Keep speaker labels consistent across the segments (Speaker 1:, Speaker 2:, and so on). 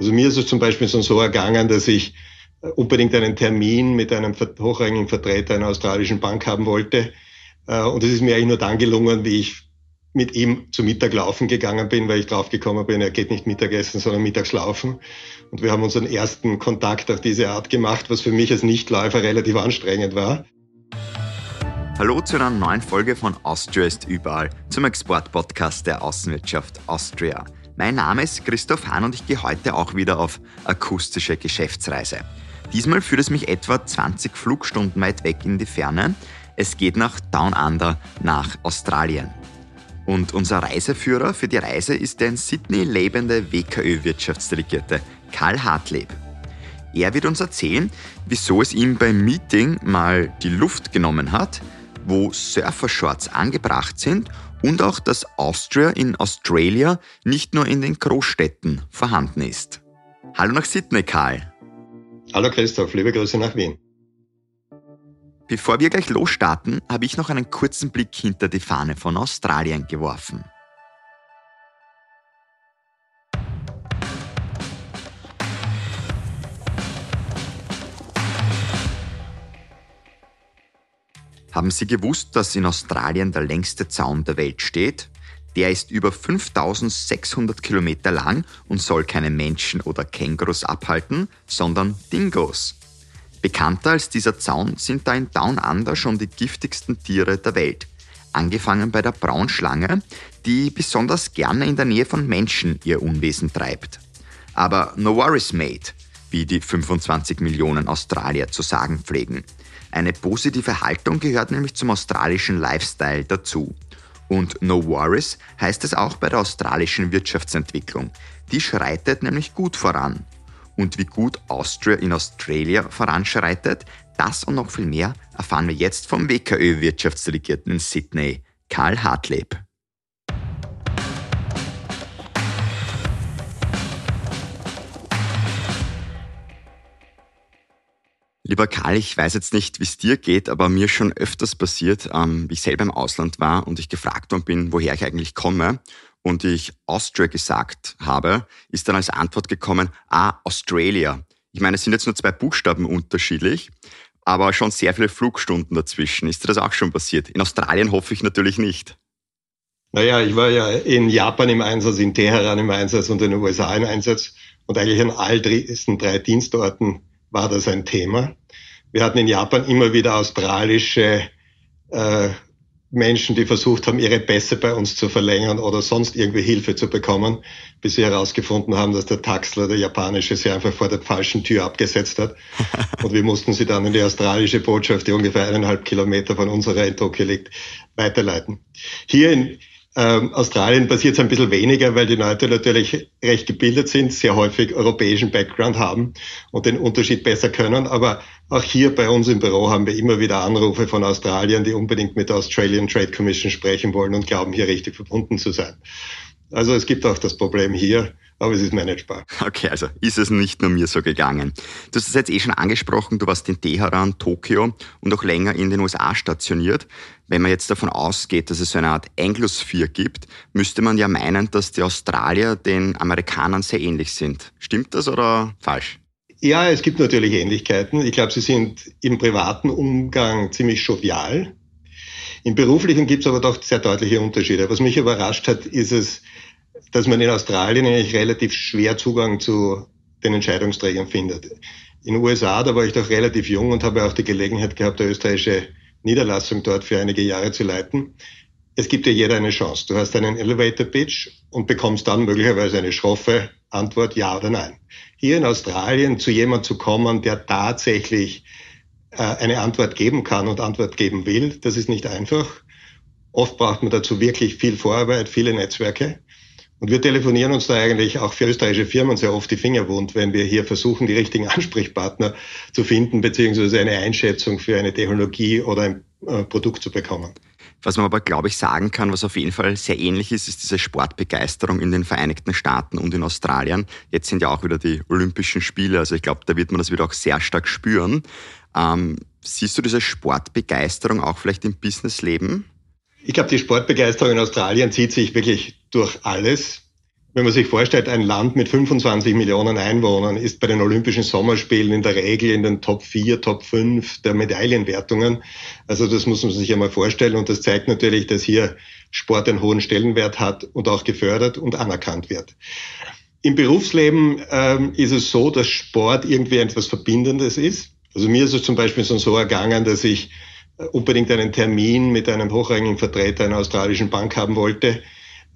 Speaker 1: Also mir ist es zum Beispiel so ergangen, dass ich unbedingt einen Termin mit einem hochrangigen Vertreter einer australischen Bank haben wollte. Äh, und es ist mir eigentlich nur dann gelungen, wie ich mit ihm zu Mittag laufen gegangen bin, weil ich draufgekommen bin, er geht nicht Mittagessen, sondern mittags laufen. Und wir haben unseren ersten Kontakt auf diese Art gemacht, was für mich als Nichtläufer relativ anstrengend war.
Speaker 2: Hallo zu einer neuen Folge von Austria ist überall, zum Exportpodcast der Außenwirtschaft Austria. Mein Name ist Christoph Hahn und ich gehe heute auch wieder auf akustische Geschäftsreise. Diesmal führt es mich etwa 20 Flugstunden weit weg in die Ferne. Es geht nach Down Under, nach Australien. Und unser Reiseführer für die Reise ist der in Sydney lebende WKÖ-Wirtschaftsdelegierte Karl Hartleb. Er wird uns erzählen, wieso es ihm beim Meeting mal die Luft genommen hat, wo Surfershorts angebracht sind und auch, dass Austria in Australia nicht nur in den Großstädten vorhanden ist. Hallo nach Sydney, Karl.
Speaker 1: Hallo Christoph, liebe Grüße nach Wien.
Speaker 2: Bevor wir gleich losstarten, habe ich noch einen kurzen Blick hinter die Fahne von Australien geworfen. Haben Sie gewusst, dass in Australien der längste Zaun der Welt steht? Der ist über 5600 Kilometer lang und soll keine Menschen oder Kängurus abhalten, sondern Dingos. Bekannter als dieser Zaun sind da in Down Under schon die giftigsten Tiere der Welt. Angefangen bei der Braunschlange, die besonders gerne in der Nähe von Menschen ihr Unwesen treibt. Aber no worries, mate, wie die 25 Millionen Australier zu sagen pflegen. Eine positive Haltung gehört nämlich zum australischen Lifestyle dazu. Und No Worries heißt es auch bei der australischen Wirtschaftsentwicklung. Die schreitet nämlich gut voran. Und wie gut Austria in Australia voranschreitet, das und noch viel mehr erfahren wir jetzt vom WKÖ-Wirtschaftsdelegierten in Sydney, Karl Hartleb. Lieber Karl, ich weiß jetzt nicht, wie es dir geht, aber mir schon öfters passiert, ähm, wie ich selber im Ausland war und ich gefragt worden bin, woher ich eigentlich komme und ich Austria gesagt habe, ist dann als Antwort gekommen, ah, Australia. Ich meine, es sind jetzt nur zwei Buchstaben unterschiedlich, aber schon sehr viele Flugstunden dazwischen. Ist dir das auch schon passiert? In Australien hoffe ich natürlich nicht.
Speaker 1: Naja, ich war ja in Japan im Einsatz, in Teheran im Einsatz und in den USA im Einsatz und eigentlich an all diesen drei Dienstorten war das ein Thema. Wir hatten in Japan immer wieder australische äh, Menschen, die versucht haben, ihre Pässe bei uns zu verlängern oder sonst irgendwie Hilfe zu bekommen, bis sie herausgefunden haben, dass der Taxler, der japanische, sie einfach vor der falschen Tür abgesetzt hat. Und wir mussten sie dann in die australische Botschaft, die ungefähr eineinhalb Kilometer von unserer in Tokio liegt, weiterleiten. Hier in, ähm, Australien passiert es ein bisschen weniger, weil die Leute natürlich recht gebildet sind, sehr häufig europäischen Background haben und den Unterschied besser können. Aber auch hier bei uns im Büro haben wir immer wieder Anrufe von Australien, die unbedingt mit der Australian Trade Commission sprechen wollen und glauben, hier richtig verbunden zu sein. Also es gibt auch das Problem hier, aber es ist managebar.
Speaker 2: Okay, also ist es nicht nur mir so gegangen. Du hast es jetzt eh schon angesprochen, du warst in Teheran, Tokio und auch länger in den USA stationiert. Wenn man jetzt davon ausgeht, dass es so eine Art Anglosphere gibt, müsste man ja meinen, dass die Australier den Amerikanern sehr ähnlich sind. Stimmt das oder falsch?
Speaker 1: Ja, es gibt natürlich Ähnlichkeiten. Ich glaube, sie sind im privaten Umgang ziemlich jovial. Im beruflichen gibt es aber doch sehr deutliche Unterschiede. Was mich überrascht hat, ist es, dass man in Australien eigentlich relativ schwer Zugang zu den Entscheidungsträgern findet. In den USA, da war ich doch relativ jung und habe auch die Gelegenheit gehabt, der österreichische Niederlassung dort für einige Jahre zu leiten. Es gibt dir jeder eine Chance. Du hast einen Elevator Pitch und bekommst dann möglicherweise eine schroffe Antwort ja oder nein. Hier in Australien zu jemand zu kommen, der tatsächlich äh, eine Antwort geben kann und Antwort geben will. Das ist nicht einfach. Oft braucht man dazu wirklich viel Vorarbeit, viele Netzwerke. Und wir telefonieren uns da eigentlich auch für österreichische Firmen sehr oft die Finger wund, wenn wir hier versuchen, die richtigen Ansprechpartner zu finden, beziehungsweise eine Einschätzung für eine Technologie oder ein äh, Produkt zu bekommen.
Speaker 2: Was man aber, glaube ich, sagen kann, was auf jeden Fall sehr ähnlich ist, ist diese Sportbegeisterung in den Vereinigten Staaten und in Australien. Jetzt sind ja auch wieder die Olympischen Spiele, also ich glaube, da wird man das wieder auch sehr stark spüren. Ähm, siehst du diese Sportbegeisterung auch vielleicht im Businessleben?
Speaker 1: Ich glaube, die Sportbegeisterung in Australien zieht sich wirklich durch alles. wenn man sich vorstellt, ein Land mit 25 Millionen Einwohnern ist bei den Olympischen Sommerspielen in der Regel in den Top 4, Top 5 der Medaillenwertungen. Also das muss man sich einmal vorstellen und das zeigt natürlich, dass hier Sport einen hohen Stellenwert hat und auch gefördert und anerkannt wird. Im Berufsleben ähm, ist es so, dass Sport irgendwie etwas Verbindendes ist. Also mir ist es zum Beispiel so ergangen, dass ich äh, unbedingt einen Termin mit einem hochrangigen Vertreter einer australischen Bank haben wollte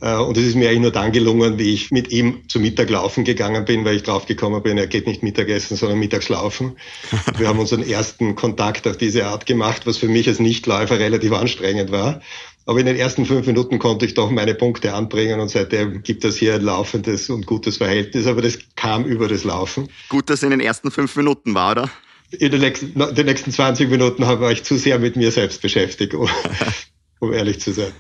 Speaker 1: und es ist mir eigentlich nur dann gelungen, wie ich mit ihm zu Mittag laufen gegangen bin, weil ich draufgekommen bin, er geht nicht Mittagessen, sondern mittags laufen. Wir haben unseren ersten Kontakt auf diese Art gemacht, was für mich als Nichtläufer relativ anstrengend war. Aber in den ersten fünf Minuten konnte ich doch meine Punkte anbringen und seitdem gibt es hier ein laufendes und gutes Verhältnis. Aber das kam über das Laufen.
Speaker 2: Gut, dass es in den ersten fünf Minuten war, oder?
Speaker 1: In den nächsten, den nächsten 20 Minuten war ich zu sehr mit mir selbst beschäftigt, um, um ehrlich zu sein.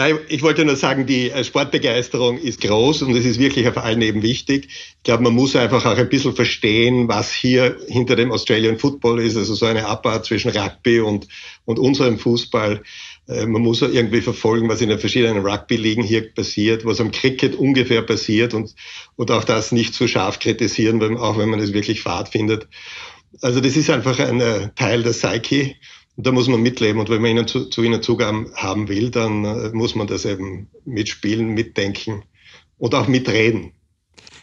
Speaker 1: Nein, ich wollte nur sagen, die äh, Sportbegeisterung ist groß und es ist wirklich auf allen eben wichtig. Ich glaube, man muss einfach auch ein bisschen verstehen, was hier hinter dem Australian Football ist, also so eine Abart zwischen Rugby und, und unserem Fußball. Äh, man muss irgendwie verfolgen, was in den verschiedenen Rugby-Ligen hier passiert, was am Cricket ungefähr passiert und, und auch das nicht zu scharf kritisieren, auch wenn man es wirklich fad findet. Also das ist einfach ein äh, Teil der Psyche und da muss man mitleben. Und wenn man ihnen zu, zu ihnen Zugang haben will, dann äh, muss man das eben mitspielen, mitdenken und auch mitreden.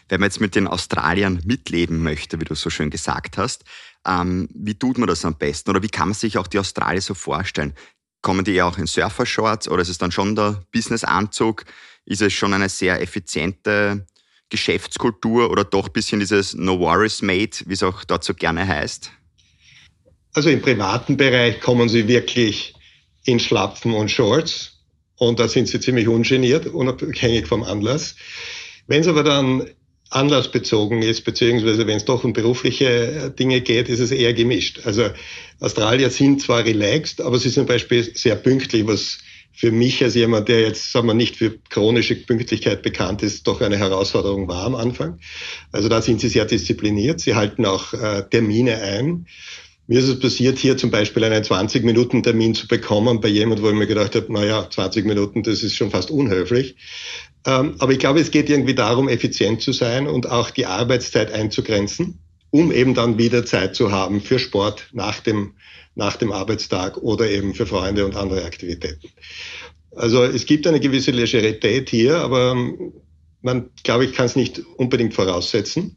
Speaker 2: Wenn man jetzt mit den Australiern mitleben möchte, wie du so schön gesagt hast, ähm, wie tut man das am besten? Oder wie kann man sich auch die Australier so vorstellen? Kommen die auch in Surfershorts oder ist es dann schon der Businessanzug? Ist es schon eine sehr effiziente Geschäftskultur oder doch ein bisschen dieses No Worries Made, wie es auch dort so gerne heißt?
Speaker 1: Also im privaten Bereich kommen sie wirklich in Schlapfen und Shorts und da sind sie ziemlich ungeniert, unabhängig vom Anlass. Wenn es aber dann anlassbezogen ist, beziehungsweise wenn es doch um berufliche Dinge geht, ist es eher gemischt. Also Australier sind zwar relaxed, aber sie sind zum Beispiel sehr pünktlich, was für mich als jemand, der jetzt, sagen wir, nicht für chronische Pünktlichkeit bekannt ist, doch eine Herausforderung war am Anfang. Also da sind sie sehr diszipliniert. Sie halten auch äh, Termine ein. Mir ist es passiert, hier zum Beispiel einen 20-Minuten-Termin zu bekommen bei jemand, wo ich mir gedacht habe, naja, 20 Minuten, das ist schon fast unhöflich. Ähm, aber ich glaube, es geht irgendwie darum, effizient zu sein und auch die Arbeitszeit einzugrenzen, um eben dann wieder Zeit zu haben für Sport nach dem, nach dem Arbeitstag oder eben für Freunde und andere Aktivitäten. Also es gibt eine gewisse Legerität hier, aber man, glaube ich, kann es nicht unbedingt voraussetzen.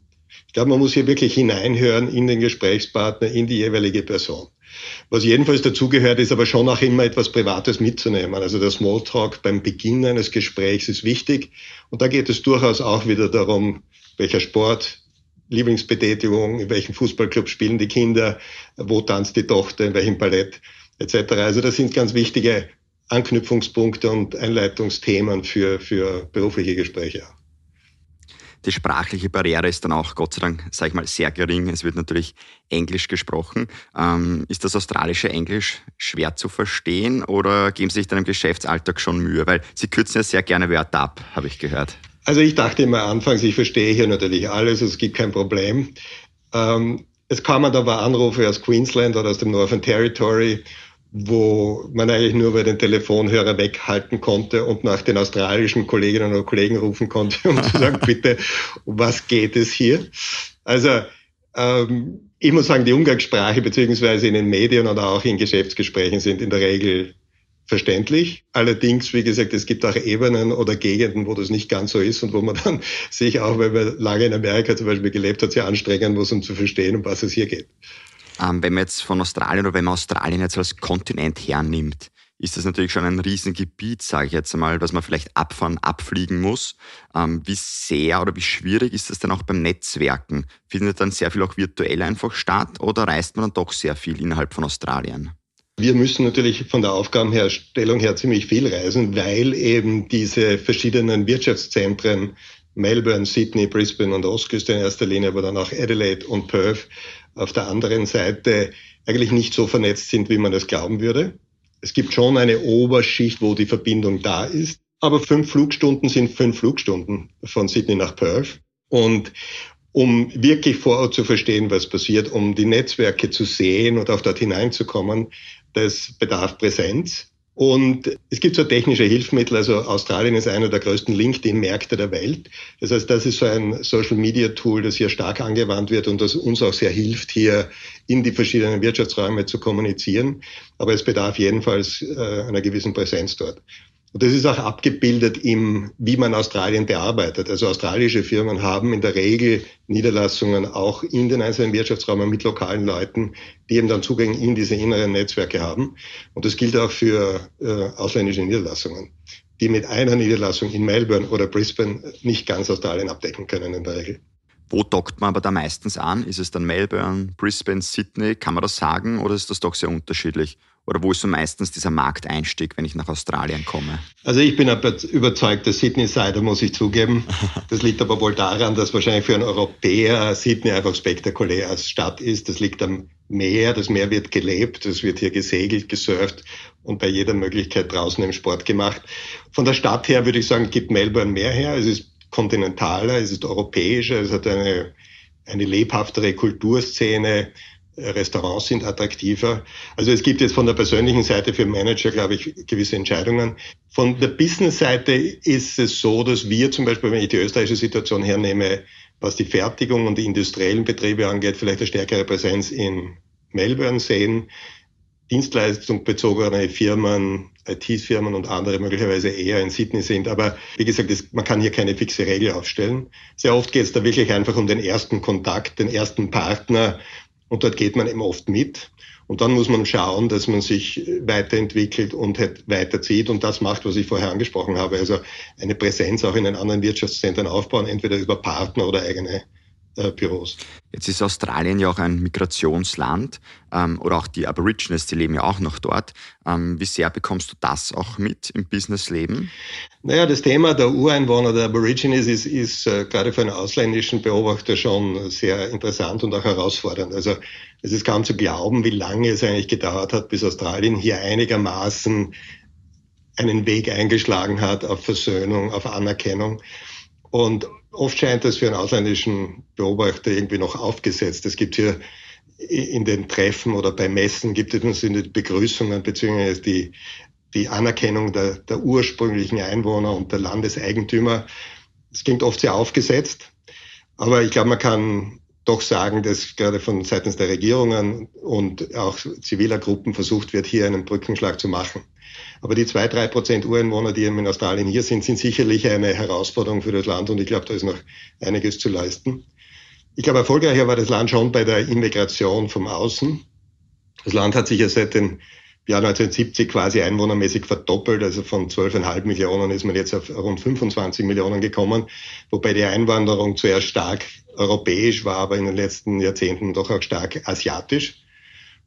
Speaker 1: Ich glaube, man muss hier wirklich hineinhören in den Gesprächspartner, in die jeweilige Person. Was jedenfalls dazugehört, ist aber schon auch immer etwas Privates mitzunehmen. Also der Smalltalk beim Beginn eines Gesprächs ist wichtig. Und da geht es durchaus auch wieder darum, welcher Sport, Lieblingsbetätigung, in welchem Fußballclub spielen die Kinder, wo tanzt die Tochter, in welchem Ballett etc. Also das sind ganz wichtige Anknüpfungspunkte und Einleitungsthemen für, für berufliche Gespräche.
Speaker 2: Die sprachliche Barriere ist dann auch, Gott sei Dank, sage ich mal, sehr gering. Es wird natürlich Englisch gesprochen. Ähm, ist das australische Englisch schwer zu verstehen oder geben Sie sich dann im Geschäftsalltag schon Mühe? Weil Sie kürzen ja sehr gerne Wörter ab, habe ich gehört.
Speaker 1: Also ich dachte immer anfangs, ich verstehe hier natürlich alles, es gibt kein Problem. Ähm, es kamen aber Anrufe aus Queensland oder aus dem Northern Territory wo man eigentlich nur bei den Telefonhörer weghalten konnte und nach den australischen Kolleginnen und Kollegen rufen konnte, um zu sagen, bitte, um was geht es hier? Also ähm, ich muss sagen, die Umgangssprache beziehungsweise in den Medien oder auch in Geschäftsgesprächen sind in der Regel verständlich. Allerdings, wie gesagt, es gibt auch Ebenen oder Gegenden, wo das nicht ganz so ist und wo man dann sich auch, wenn man lange in Amerika zum Beispiel gelebt hat, sehr anstrengen muss, um zu verstehen, um was es hier geht.
Speaker 2: Ähm, wenn man jetzt von Australien oder wenn man Australien jetzt als Kontinent hernimmt, ist das natürlich schon ein Riesengebiet, sage ich jetzt einmal, was man vielleicht abfahren, abfliegen muss. Ähm, wie sehr oder wie schwierig ist das denn auch beim Netzwerken? Findet dann sehr viel auch virtuell einfach statt oder reist man dann doch sehr viel innerhalb von Australien?
Speaker 1: Wir müssen natürlich von der Aufgabenherstellung her ziemlich viel reisen, weil eben diese verschiedenen Wirtschaftszentren Melbourne, Sydney, Brisbane und Ostküste in erster Linie, aber dann auch Adelaide und Perth auf der anderen Seite eigentlich nicht so vernetzt sind, wie man es glauben würde. Es gibt schon eine Oberschicht, wo die Verbindung da ist, aber fünf Flugstunden sind fünf Flugstunden von Sydney nach Perth. Und um wirklich vor Ort zu verstehen, was passiert, um die Netzwerke zu sehen und auch dort hineinzukommen, das bedarf Präsenz. Und es gibt so technische Hilfsmittel. Also Australien ist einer der größten LinkedIn-Märkte der Welt. Das heißt, das ist so ein Social-Media-Tool, das hier stark angewandt wird und das uns auch sehr hilft, hier in die verschiedenen Wirtschaftsräume zu kommunizieren. Aber es bedarf jedenfalls äh, einer gewissen Präsenz dort. Und das ist auch abgebildet im, wie man Australien bearbeitet. Also australische Firmen haben in der Regel Niederlassungen auch in den einzelnen Wirtschaftsräumen mit lokalen Leuten, die eben dann Zugang in diese inneren Netzwerke haben. Und das gilt auch für äh, ausländische Niederlassungen, die mit einer Niederlassung in Melbourne oder Brisbane nicht ganz Australien abdecken können in der Regel.
Speaker 2: Wo dockt man aber da meistens an? Ist es dann Melbourne, Brisbane, Sydney? Kann man das sagen oder ist das doch sehr unterschiedlich? Oder wo ist so meistens dieser Markteinstieg, wenn ich nach Australien komme?
Speaker 1: Also ich bin überzeugt, der Sydney-Sider muss ich zugeben. Das liegt aber wohl daran, dass wahrscheinlich für einen Europäer Sydney einfach spektakulär als Stadt ist. Das liegt am Meer, das Meer wird gelebt, es wird hier gesegelt, gesurft und bei jeder Möglichkeit draußen im Sport gemacht. Von der Stadt her würde ich sagen, gibt Melbourne mehr her. Es ist kontinentaler, es ist europäischer, es hat eine, eine lebhaftere Kulturszene. Restaurants sind attraktiver. Also es gibt jetzt von der persönlichen Seite für Manager, glaube ich, gewisse Entscheidungen. Von der Business-Seite ist es so, dass wir zum Beispiel, wenn ich die österreichische Situation hernehme, was die Fertigung und die industriellen Betriebe angeht, vielleicht eine stärkere Präsenz in Melbourne sehen. Dienstleistungsbezogene Firmen, IT-Firmen und andere möglicherweise eher in Sydney sind. Aber wie gesagt, das, man kann hier keine fixe Regel aufstellen. Sehr oft geht es da wirklich einfach um den ersten Kontakt, den ersten Partner und dort geht man eben oft mit. Und dann muss man schauen, dass man sich weiterentwickelt und halt weiterzieht und das macht, was ich vorher angesprochen habe. Also eine Präsenz auch in den anderen Wirtschaftszentren aufbauen, entweder über Partner oder eigene Büros.
Speaker 2: Jetzt ist Australien ja auch ein Migrationsland ähm, oder auch die Aborigines, die leben ja auch noch dort. Ähm, wie sehr bekommst du das auch mit im Businessleben?
Speaker 1: Naja, das Thema der Ureinwohner der Aborigines ist, ist äh, gerade für einen ausländischen Beobachter schon sehr interessant und auch herausfordernd. Also es ist kaum zu glauben, wie lange es eigentlich gedauert hat, bis Australien hier einigermaßen einen Weg eingeschlagen hat auf Versöhnung, auf Anerkennung. Und oft scheint das für einen ausländischen Beobachter irgendwie noch aufgesetzt. Es gibt hier in den Treffen oder bei Messen gibt es die Begrüßungen beziehungsweise die, die Anerkennung der, der ursprünglichen Einwohner und der Landeseigentümer. Es klingt oft sehr aufgesetzt, aber ich glaube, man kann doch sagen, dass gerade von seitens der Regierungen und auch ziviler Gruppen versucht wird, hier einen Brückenschlag zu machen. Aber die zwei, drei Prozent Ureinwohner, die in Australien hier sind, sind sicherlich eine Herausforderung für das Land und ich glaube, da ist noch einiges zu leisten. Ich glaube, erfolgreicher war das Land schon bei der Immigration vom Außen. Das Land hat sich ja seit dem Jahr 1970 quasi einwohnermäßig verdoppelt. Also von 12,5 Millionen ist man jetzt auf rund 25 Millionen gekommen, wobei die Einwanderung zuerst stark europäisch war, aber in den letzten Jahrzehnten doch auch stark asiatisch.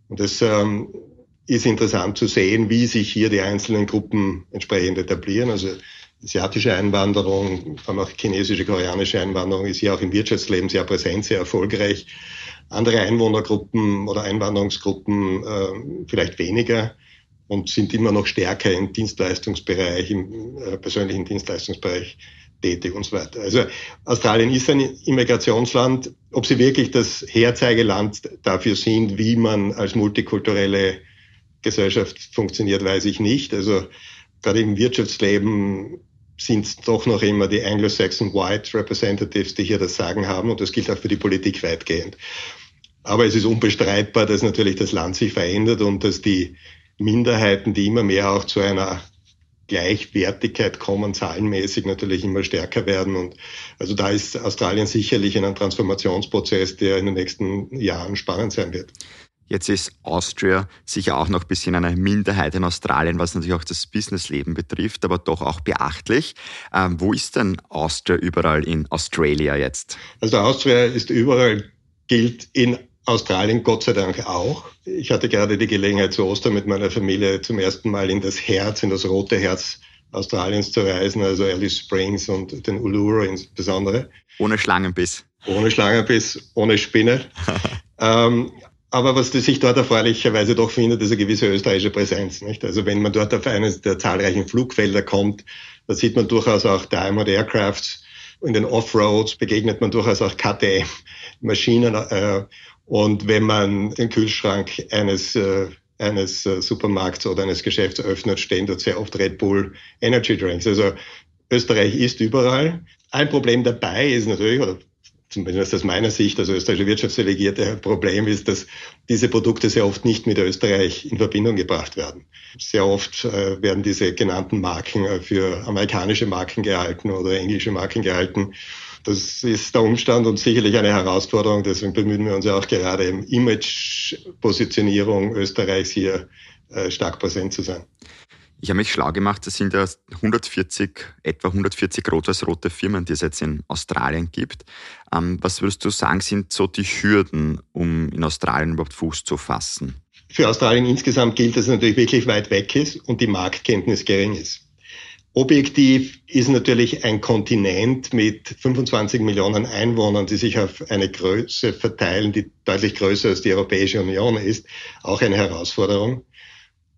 Speaker 1: Und das ähm, ist interessant zu sehen, wie sich hier die einzelnen Gruppen entsprechend etablieren. Also asiatische Einwanderung, vor allem auch chinesische, koreanische Einwanderung ist hier auch im Wirtschaftsleben sehr präsent, sehr erfolgreich. Andere Einwohnergruppen oder Einwanderungsgruppen äh, vielleicht weniger und sind immer noch stärker im Dienstleistungsbereich, im äh, persönlichen Dienstleistungsbereich tätig und so weiter. Also Australien ist ein Immigrationsland. Ob sie wirklich das Herzeigeland dafür sind, wie man als multikulturelle Gesellschaft funktioniert, weiß ich nicht. Also gerade im Wirtschaftsleben sind es doch noch immer die Anglo-Saxon White Representatives, die hier das Sagen haben und das gilt auch für die Politik weitgehend. Aber es ist unbestreitbar, dass natürlich das Land sich verändert und dass die Minderheiten, die immer mehr auch zu einer Gleichwertigkeit kommen, zahlenmäßig natürlich immer stärker werden. Und also da ist Australien sicherlich in einem Transformationsprozess, der in den nächsten Jahren spannend sein wird.
Speaker 2: Jetzt ist Austria sicher auch noch ein bisschen eine Minderheit in Australien, was natürlich auch das Businessleben betrifft, aber doch auch beachtlich. Ähm, wo ist denn Austria überall in Australia jetzt?
Speaker 1: Also Austria ist überall, gilt in Australien Gott sei Dank auch. Ich hatte gerade die Gelegenheit zu Ostern mit meiner Familie zum ersten Mal in das Herz, in das rote Herz Australiens zu reisen, also Alice Springs und den Uluru insbesondere.
Speaker 2: Ohne Schlangenbiss.
Speaker 1: Ohne Schlangenbiss, ohne Spinne. ähm, aber was sich dort erfreulicherweise doch findet, ist eine gewisse österreichische Präsenz. Nicht? Also wenn man dort auf eines der zahlreichen Flugfelder kommt, da sieht man durchaus auch Diamond Aircrafts. In den Offroads begegnet man durchaus auch KTM-Maschinen. Äh, und wenn man den Kühlschrank eines äh, eines äh, Supermarkts oder eines Geschäfts öffnet, stehen dort sehr oft Red Bull Energy Drinks. Also Österreich ist überall. Ein Problem dabei ist natürlich, oder zumindest aus meiner Sicht als österreichische Wirtschaftsdelegierte, Problem ist, dass diese Produkte sehr oft nicht mit Österreich in Verbindung gebracht werden. Sehr oft äh, werden diese genannten Marken äh, für amerikanische Marken gehalten oder englische Marken gehalten. Das ist der Umstand und sicherlich eine Herausforderung. Deswegen bemühen wir uns ja auch gerade im Image-Positionierung Österreichs hier äh, stark präsent zu sein.
Speaker 2: Ich habe mich schlau gemacht, es sind ja 140, etwa 140 rot-weiß-rote Firmen, die es jetzt in Australien gibt. Ähm, was würdest du sagen, sind so die Hürden, um in Australien überhaupt Fuß zu fassen?
Speaker 1: Für Australien insgesamt gilt, dass es natürlich wirklich weit weg ist und die Marktkenntnis gering ist. Objektiv ist natürlich ein Kontinent mit 25 Millionen Einwohnern, die sich auf eine Größe verteilen, die deutlich größer als die Europäische Union ist, auch eine Herausforderung.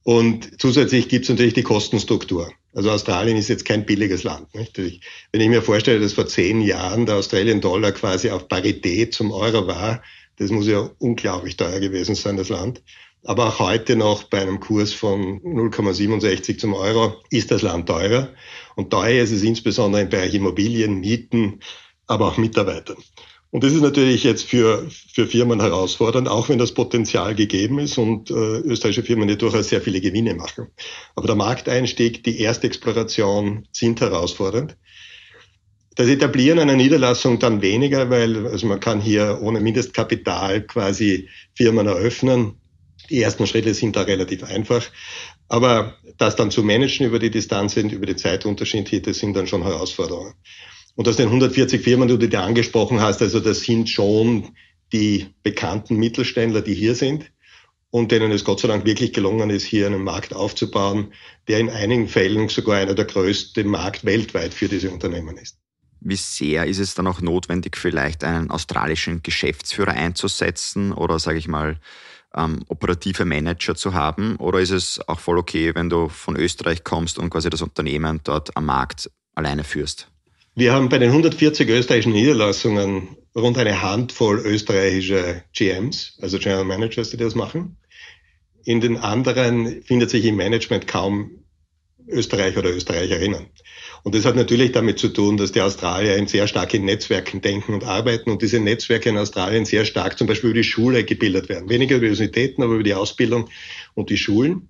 Speaker 1: Und zusätzlich gibt es natürlich die Kostenstruktur. Also Australien ist jetzt kein billiges Land. Nicht? Wenn ich mir vorstelle, dass vor zehn Jahren der Australian Dollar quasi auf Parität zum Euro war, das muss ja unglaublich teuer gewesen sein, das Land. Aber auch heute noch bei einem Kurs von 0,67 zum Euro ist das Land teurer. Und teuer ist es insbesondere im Bereich Immobilien, Mieten, aber auch Mitarbeitern. Und das ist natürlich jetzt für, für Firmen herausfordernd, auch wenn das Potenzial gegeben ist und äh, österreichische Firmen ja durchaus sehr viele Gewinne machen. Aber der Markteinstieg, die Erstexploration sind herausfordernd. Das Etablieren einer Niederlassung dann weniger, weil also man kann hier ohne Mindestkapital quasi Firmen eröffnen. Die ersten Schritte sind da relativ einfach. Aber das dann zu managen über die Distanz und über die Zeitunterschiede, das sind dann schon Herausforderungen. Und aus den 140 Firmen, die du dir angesprochen hast, also das sind schon die bekannten Mittelständler, die hier sind und denen es Gott sei Dank wirklich gelungen ist, hier einen Markt aufzubauen, der in einigen Fällen sogar einer der größten Markt weltweit für diese Unternehmen ist.
Speaker 2: Wie sehr ist es dann auch notwendig, vielleicht einen australischen Geschäftsführer einzusetzen oder, sage ich mal, ähm, operative Manager zu haben? Oder ist es auch voll okay, wenn du von Österreich kommst und quasi das Unternehmen dort am Markt alleine führst?
Speaker 1: Wir haben bei den 140 österreichischen Niederlassungen rund eine Handvoll österreichische GMs, also General Managers, die das machen. In den anderen findet sich im Management kaum Österreicher oder Österreicherinnen. Und das hat natürlich damit zu tun, dass die Australier in sehr stark in Netzwerken denken und arbeiten und diese Netzwerke in Australien sehr stark zum Beispiel über die Schule gebildet werden. Weniger über Universitäten, aber über die Ausbildung und die Schulen.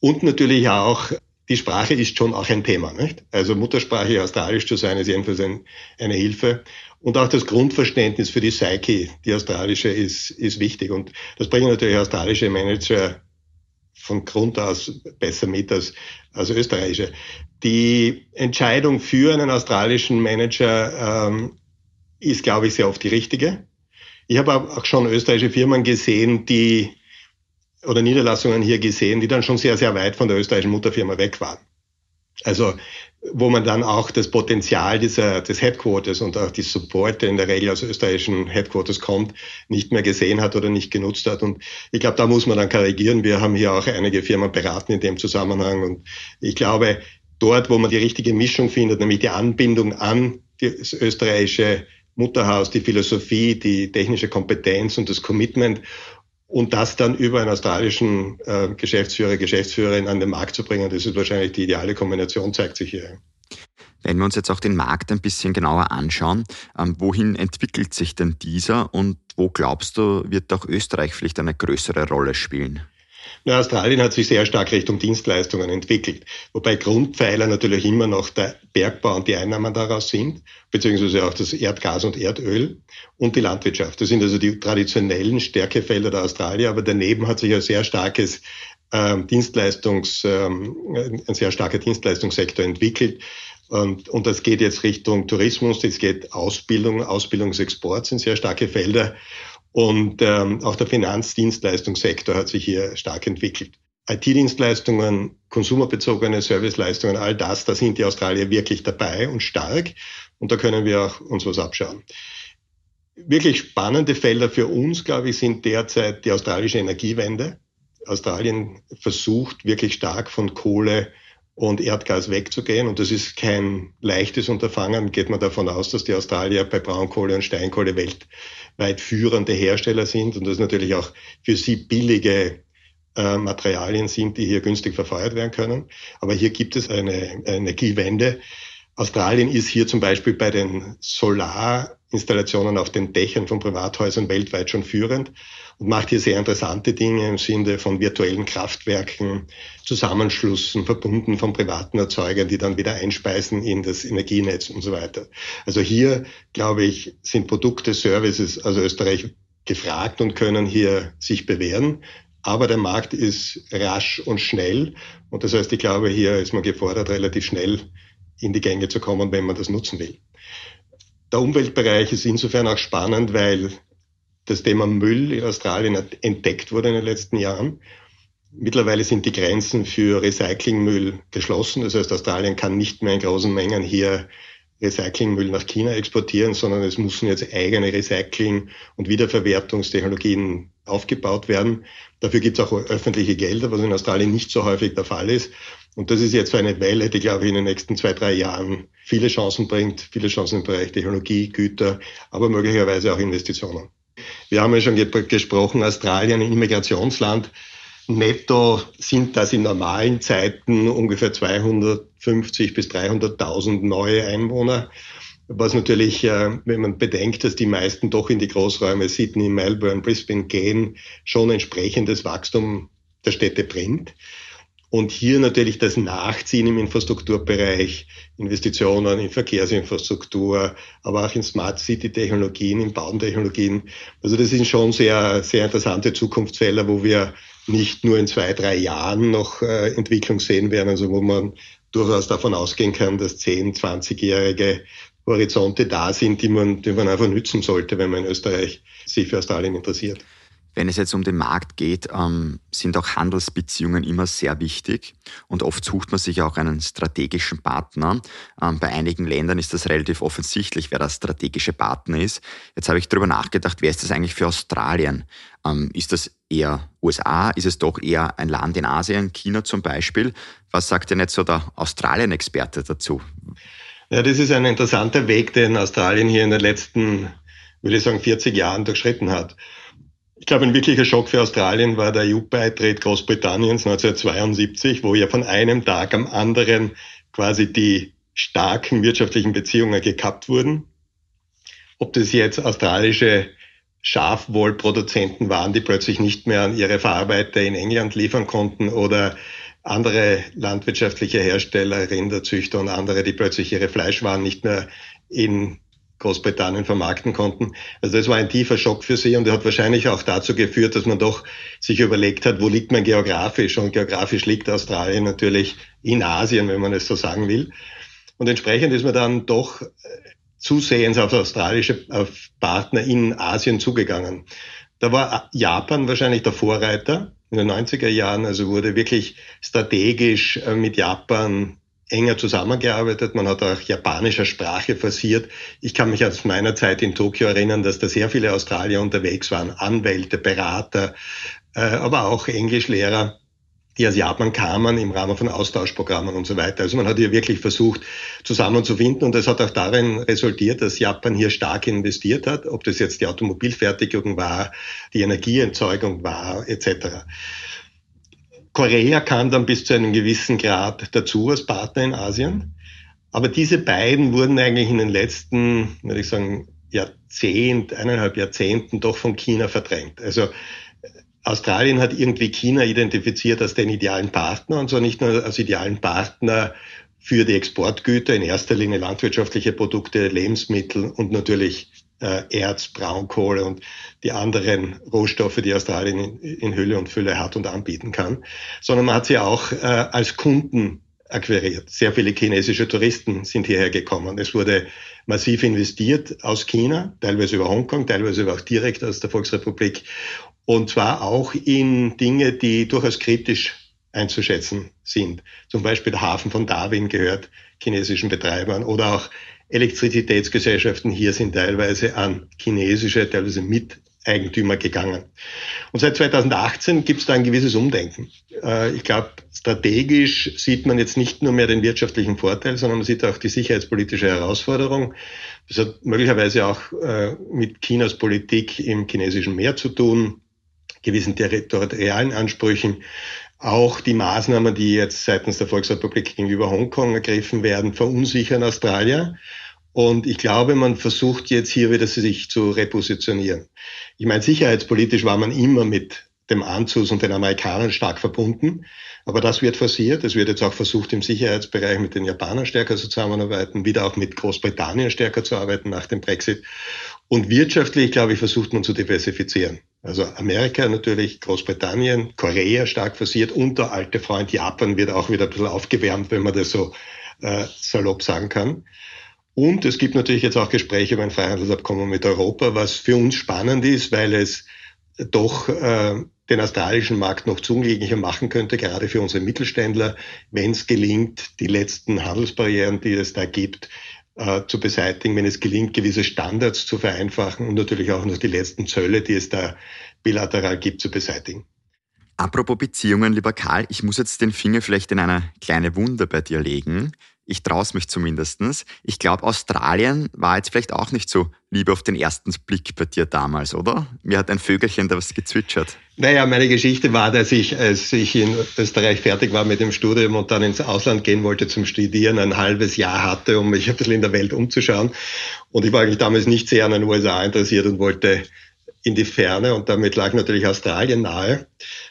Speaker 1: Und natürlich auch die Sprache ist schon auch ein Thema. Nicht? Also Muttersprache australisch zu sein, ist jedenfalls ein, eine Hilfe. Und auch das Grundverständnis für die Psyche, die australische, ist, ist wichtig. Und das bringen natürlich australische Manager von Grund aus besser mit als, als österreichische. Die Entscheidung für einen australischen Manager ähm, ist, glaube ich, sehr oft die richtige. Ich habe auch schon österreichische Firmen gesehen, die oder Niederlassungen hier gesehen, die dann schon sehr, sehr weit von der österreichischen Mutterfirma weg waren. Also wo man dann auch das Potenzial dieser, des Headquarters und auch die Support, der in der Regel aus österreichischen Headquarters kommt, nicht mehr gesehen hat oder nicht genutzt hat. Und ich glaube, da muss man dann korrigieren. Wir haben hier auch einige Firmen beraten in dem Zusammenhang. Und ich glaube, dort, wo man die richtige Mischung findet, nämlich die Anbindung an das österreichische Mutterhaus, die Philosophie, die technische Kompetenz und das Commitment und das dann über einen australischen äh, Geschäftsführer, Geschäftsführerin an den Markt zu bringen, das ist wahrscheinlich die ideale Kombination, zeigt sich hier.
Speaker 2: Wenn wir uns jetzt auch den Markt ein bisschen genauer anschauen, ähm, wohin entwickelt sich denn dieser und wo glaubst du, wird auch Österreich vielleicht eine größere Rolle spielen?
Speaker 1: Na, Australien hat sich sehr stark Richtung Dienstleistungen entwickelt, wobei Grundpfeiler natürlich immer noch der Bergbau und die Einnahmen daraus sind, beziehungsweise auch das Erdgas und Erdöl und die Landwirtschaft. Das sind also die traditionellen Stärkefelder der Australier, aber daneben hat sich ein sehr starkes ähm, Dienstleistungs, ähm, ein sehr starker Dienstleistungssektor entwickelt. Und, und das geht jetzt Richtung Tourismus, das geht Ausbildung, Ausbildungsexport sind sehr starke Felder. Und ähm, auch der Finanzdienstleistungssektor hat sich hier stark entwickelt. IT-Dienstleistungen, konsumerbezogene Serviceleistungen, all das, da sind die Australier wirklich dabei und stark. Und da können wir auch uns was abschauen. Wirklich spannende Felder für uns, glaube ich, sind derzeit die australische Energiewende. Australien versucht wirklich stark von Kohle und Erdgas wegzugehen. Und das ist kein leichtes Unterfangen. Geht man davon aus, dass die Australier bei Braunkohle und Steinkohle weltweit führende Hersteller sind und das natürlich auch für sie billige Materialien sind, die hier günstig verfeuert werden können. Aber hier gibt es eine Energiewende. Australien ist hier zum Beispiel bei den Solarinstallationen auf den Dächern von Privathäusern weltweit schon führend und macht hier sehr interessante Dinge im Sinne von virtuellen Kraftwerken, Zusammenschlüssen, verbunden von privaten Erzeugern, die dann wieder einspeisen in das Energienetz und so weiter. Also hier, glaube ich, sind Produkte, Services, also Österreich gefragt und können hier sich bewähren. Aber der Markt ist rasch und schnell. Und das heißt, ich glaube, hier ist man gefordert, relativ schnell in die Gänge zu kommen, wenn man das nutzen will. Der Umweltbereich ist insofern auch spannend, weil das Thema Müll in Australien entdeckt wurde in den letzten Jahren. Mittlerweile sind die Grenzen für Recyclingmüll geschlossen. Das heißt, Australien kann nicht mehr in großen Mengen hier Recyclingmüll nach China exportieren, sondern es müssen jetzt eigene Recycling- und Wiederverwertungstechnologien aufgebaut werden. Dafür gibt es auch öffentliche Gelder, was in Australien nicht so häufig der Fall ist. Und das ist jetzt eine Welle, die, glaube ich, in den nächsten zwei, drei Jahren viele Chancen bringt, viele Chancen im Bereich Technologie, Güter, aber möglicherweise auch Investitionen. Wir haben ja schon gesprochen, Australien, ein Immigrationsland. Netto sind das in normalen Zeiten ungefähr 250 bis 300.000 neue Einwohner. Was natürlich, äh, wenn man bedenkt, dass die meisten doch in die Großräume Sydney, Melbourne, Brisbane gehen, schon entsprechendes Wachstum der Städte bringt. Und hier natürlich das Nachziehen im Infrastrukturbereich, Investitionen in Verkehrsinfrastruktur, aber auch in Smart City Technologien, in Bautechnologien. Also das sind schon sehr, sehr interessante Zukunftsfelder, wo wir nicht nur in zwei, drei Jahren noch äh, Entwicklung sehen werden, also wo man durchaus davon ausgehen kann, dass 10, 20-jährige Horizonte da sind, die man, die man einfach nützen sollte, wenn man in Österreich sich für Australien interessiert.
Speaker 2: Wenn es jetzt um den Markt geht, ähm, sind auch Handelsbeziehungen immer sehr wichtig und oft sucht man sich auch einen strategischen Partner. Ähm, bei einigen Ländern ist das relativ offensichtlich, wer der strategische Partner ist. Jetzt habe ich darüber nachgedacht, wer ist das eigentlich für Australien? Ähm, ist das eher USA? Ist es doch eher ein Land in Asien, China zum Beispiel? Was sagt denn jetzt so der Australien-Experte dazu?
Speaker 1: Ja, das ist ein interessanter Weg, den Australien hier in den letzten, würde ich sagen, 40 Jahren durchschritten hat. Ich glaube, ein wirklicher Schock für Australien war der EU-Beitritt Großbritanniens 1972, wo ja von einem Tag am anderen quasi die starken wirtschaftlichen Beziehungen gekappt wurden. Ob das jetzt australische Schafwollproduzenten waren, die plötzlich nicht mehr an ihre Verarbeiter in England liefern konnten oder andere landwirtschaftliche Hersteller, Rinderzüchter und andere, die plötzlich ihre Fleischwaren nicht mehr in Großbritannien vermarkten konnten. Also das war ein tiefer Schock für sie und hat wahrscheinlich auch dazu geführt, dass man doch sich überlegt hat, wo liegt man geografisch? Und geografisch liegt Australien natürlich in Asien, wenn man es so sagen will. Und entsprechend ist man dann doch äh, zusehends auf australische auf Partner in Asien zugegangen. Da war Japan wahrscheinlich der Vorreiter in den 90er Jahren, also wurde wirklich strategisch äh, mit Japan enger zusammengearbeitet. Man hat auch japanischer Sprache forciert. Ich kann mich aus meiner Zeit in Tokio erinnern, dass da sehr viele Australier unterwegs waren, Anwälte, Berater, äh, aber auch Englischlehrer, die aus Japan kamen im Rahmen von Austauschprogrammen und so weiter. Also man hat hier wirklich versucht, zusammenzufinden und das hat auch darin resultiert, dass Japan hier stark investiert hat, ob das jetzt die Automobilfertigung war, die Energieerzeugung war, etc. Korea kam dann bis zu einem gewissen Grad dazu als Partner in Asien. Aber diese beiden wurden eigentlich in den letzten, würde ich sagen, Jahrzehnt, eineinhalb Jahrzehnten doch von China verdrängt. Also Australien hat irgendwie China identifiziert als den idealen Partner und zwar nicht nur als idealen Partner für die Exportgüter, in erster Linie landwirtschaftliche Produkte, Lebensmittel und natürlich äh, Erz, Braunkohle und die anderen Rohstoffe, die Australien in, Hülle und Fülle hat und anbieten kann, sondern man hat sie auch äh, als Kunden akquiriert. Sehr viele chinesische Touristen sind hierher gekommen. Es wurde massiv investiert aus China, teilweise über Hongkong, teilweise auch direkt aus der Volksrepublik. Und zwar auch in Dinge, die durchaus kritisch einzuschätzen sind. Zum Beispiel der Hafen von Darwin gehört chinesischen Betreibern oder auch Elektrizitätsgesellschaften hier sind teilweise an chinesische, teilweise Miteigentümer gegangen. Und seit 2018 gibt es da ein gewisses Umdenken. Äh, ich glaube, strategisch sieht man jetzt nicht nur mehr den wirtschaftlichen Vorteil, sondern man sieht auch die sicherheitspolitische Herausforderung. Das hat möglicherweise auch äh, mit Chinas Politik im chinesischen Meer zu tun gewissen territorialen Ansprüchen. Auch die Maßnahmen, die jetzt seitens der Volksrepublik gegenüber Hongkong ergriffen werden, verunsichern Australier. Und ich glaube, man versucht jetzt hier wieder sich zu repositionieren. Ich meine, sicherheitspolitisch war man immer mit dem Anzus und den Amerikanern stark verbunden. Aber das wird forciert. Es wird jetzt auch versucht, im Sicherheitsbereich mit den Japanern stärker zusammenzuarbeiten, wieder auch mit Großbritannien stärker zu arbeiten nach dem Brexit. Und wirtschaftlich, glaube ich, versucht man zu diversifizieren. Also Amerika natürlich, Großbritannien, Korea stark forciert und der alte Freund Japan wird auch wieder ein bisschen aufgewärmt, wenn man das so äh, salopp sagen kann. Und es gibt natürlich jetzt auch Gespräche über ein Freihandelsabkommen mit Europa, was für uns spannend ist, weil es doch äh, den australischen Markt noch zugänglicher machen könnte, gerade für unsere Mittelständler, wenn es gelingt, die letzten Handelsbarrieren, die es da gibt, äh, zu beseitigen, wenn es gelingt, gewisse Standards zu vereinfachen und natürlich auch noch die letzten Zölle, die es da bilateral gibt, zu beseitigen.
Speaker 2: Apropos Beziehungen, lieber Karl, ich muss jetzt den Finger vielleicht in eine kleine Wunde bei dir legen. Ich traue es mich zumindestens. Ich glaube, Australien war jetzt vielleicht auch nicht so lieb auf den ersten Blick bei dir damals, oder? Mir hat ein Vögelchen da was gezwitschert.
Speaker 1: Naja, meine Geschichte war, dass ich, als ich in Österreich fertig war mit dem Studium und dann ins Ausland gehen wollte zum Studieren, ein halbes Jahr hatte, um mich ein bisschen in der Welt umzuschauen. Und ich war eigentlich damals nicht sehr an den USA interessiert und wollte in die Ferne und damit lag natürlich Australien nahe.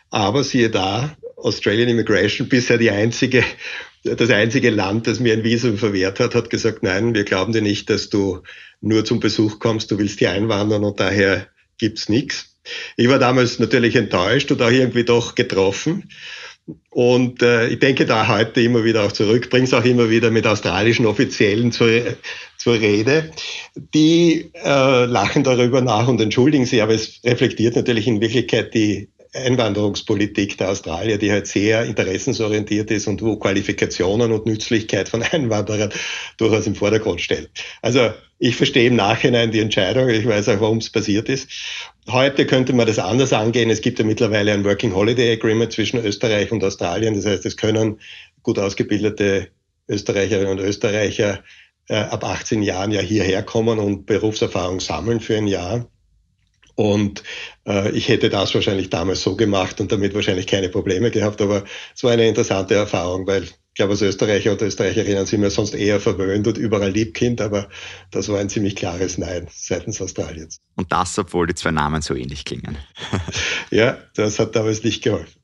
Speaker 1: Aber siehe da, Australian Immigration bisher die einzige das einzige Land, das mir ein Visum verwehrt hat, hat gesagt, nein, wir glauben dir nicht, dass du nur zum Besuch kommst, du willst hier einwandern und daher gibt's nichts. Ich war damals natürlich enttäuscht und auch irgendwie doch getroffen. Und äh, ich denke da heute immer wieder auch zurück, bringe es auch immer wieder mit australischen Offiziellen zur, zur Rede. Die äh, lachen darüber nach und entschuldigen sich, aber es reflektiert natürlich in Wirklichkeit die Einwanderungspolitik der Australier, die halt sehr interessensorientiert ist und wo Qualifikationen und Nützlichkeit von Einwanderern durchaus im Vordergrund stellt. Also ich verstehe im Nachhinein die Entscheidung, ich weiß auch, warum es passiert ist. Heute könnte man das anders angehen. Es gibt ja mittlerweile ein Working Holiday Agreement zwischen Österreich und Australien. Das heißt, es können gut ausgebildete Österreicherinnen und Österreicher äh, ab 18 Jahren ja hierher kommen und Berufserfahrung sammeln für ein Jahr. Und äh, ich hätte das wahrscheinlich damals so gemacht und damit wahrscheinlich keine Probleme gehabt. Aber es war eine interessante Erfahrung, weil ich glaube, als Österreicher oder Österreicherinnen sind wir sonst eher verwöhnt und überall Liebkind, aber das war ein ziemlich klares Nein seitens Australiens.
Speaker 2: Und das, obwohl die zwei Namen so ähnlich klingen.
Speaker 1: ja, das hat damals nicht geholfen.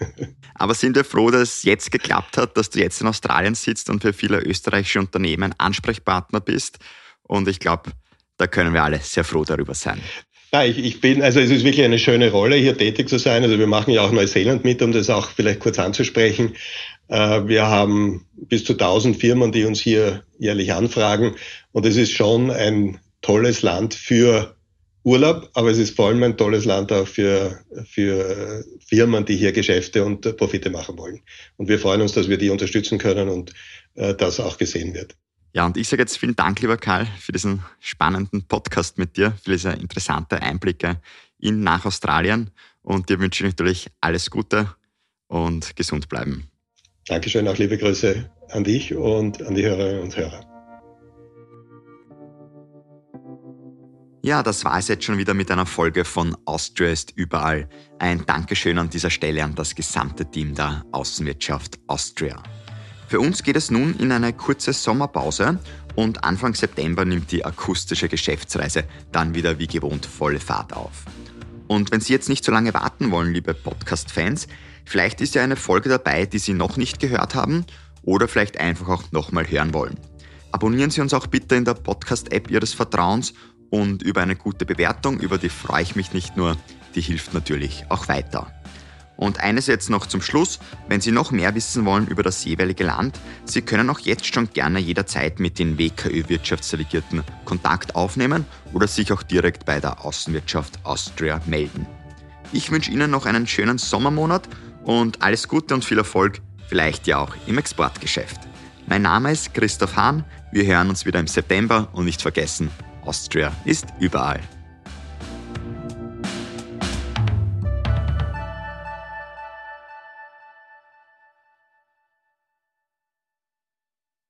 Speaker 2: Aber sind wir froh, dass es jetzt geklappt hat, dass du jetzt in Australien sitzt und für viele österreichische Unternehmen Ansprechpartner bist. Und ich glaube, da können wir alle sehr froh darüber sein.
Speaker 1: Ja, ich, ich bin, also es ist wirklich eine schöne Rolle, hier tätig zu sein. Also wir machen ja auch Neuseeland mit, um das auch vielleicht kurz anzusprechen. Äh, wir haben bis zu 1000 Firmen, die uns hier jährlich anfragen. Und es ist schon ein tolles Land für Urlaub, aber es ist vor allem ein tolles Land auch für, für Firmen, die hier Geschäfte und Profite machen wollen. Und wir freuen uns, dass wir die unterstützen können und äh, das auch gesehen wird.
Speaker 2: Ja, und ich sage jetzt vielen Dank, lieber Karl, für diesen spannenden Podcast mit dir, für diese interessanten Einblicke in nach Australien. Und dir wünsche ich natürlich alles Gute und gesund bleiben.
Speaker 1: Dankeschön, auch liebe Grüße an dich und an die Hörerinnen und Hörer.
Speaker 2: Ja, das war es jetzt schon wieder mit einer Folge von Austria ist überall. Ein Dankeschön an dieser Stelle an das gesamte Team der Außenwirtschaft Austria. Für uns geht es nun in eine kurze Sommerpause und Anfang September nimmt die akustische Geschäftsreise dann wieder wie gewohnt volle Fahrt auf. Und wenn Sie jetzt nicht so lange warten wollen, liebe Podcast-Fans, vielleicht ist ja eine Folge dabei, die Sie noch nicht gehört haben oder vielleicht einfach auch nochmal hören wollen. Abonnieren Sie uns auch bitte in der Podcast-App Ihres Vertrauens und über eine gute Bewertung, über die freue ich mich nicht nur, die hilft natürlich auch weiter. Und eines jetzt noch zum Schluss, wenn Sie noch mehr wissen wollen über das jeweilige Land, Sie können auch jetzt schon gerne jederzeit mit den WKÖ-Wirtschaftsdelegierten Kontakt aufnehmen oder sich auch direkt bei der Außenwirtschaft Austria melden. Ich wünsche Ihnen noch einen schönen Sommermonat und alles Gute und viel Erfolg, vielleicht ja auch im Exportgeschäft. Mein Name ist Christoph Hahn, wir hören uns wieder im September und nicht vergessen, Austria ist überall.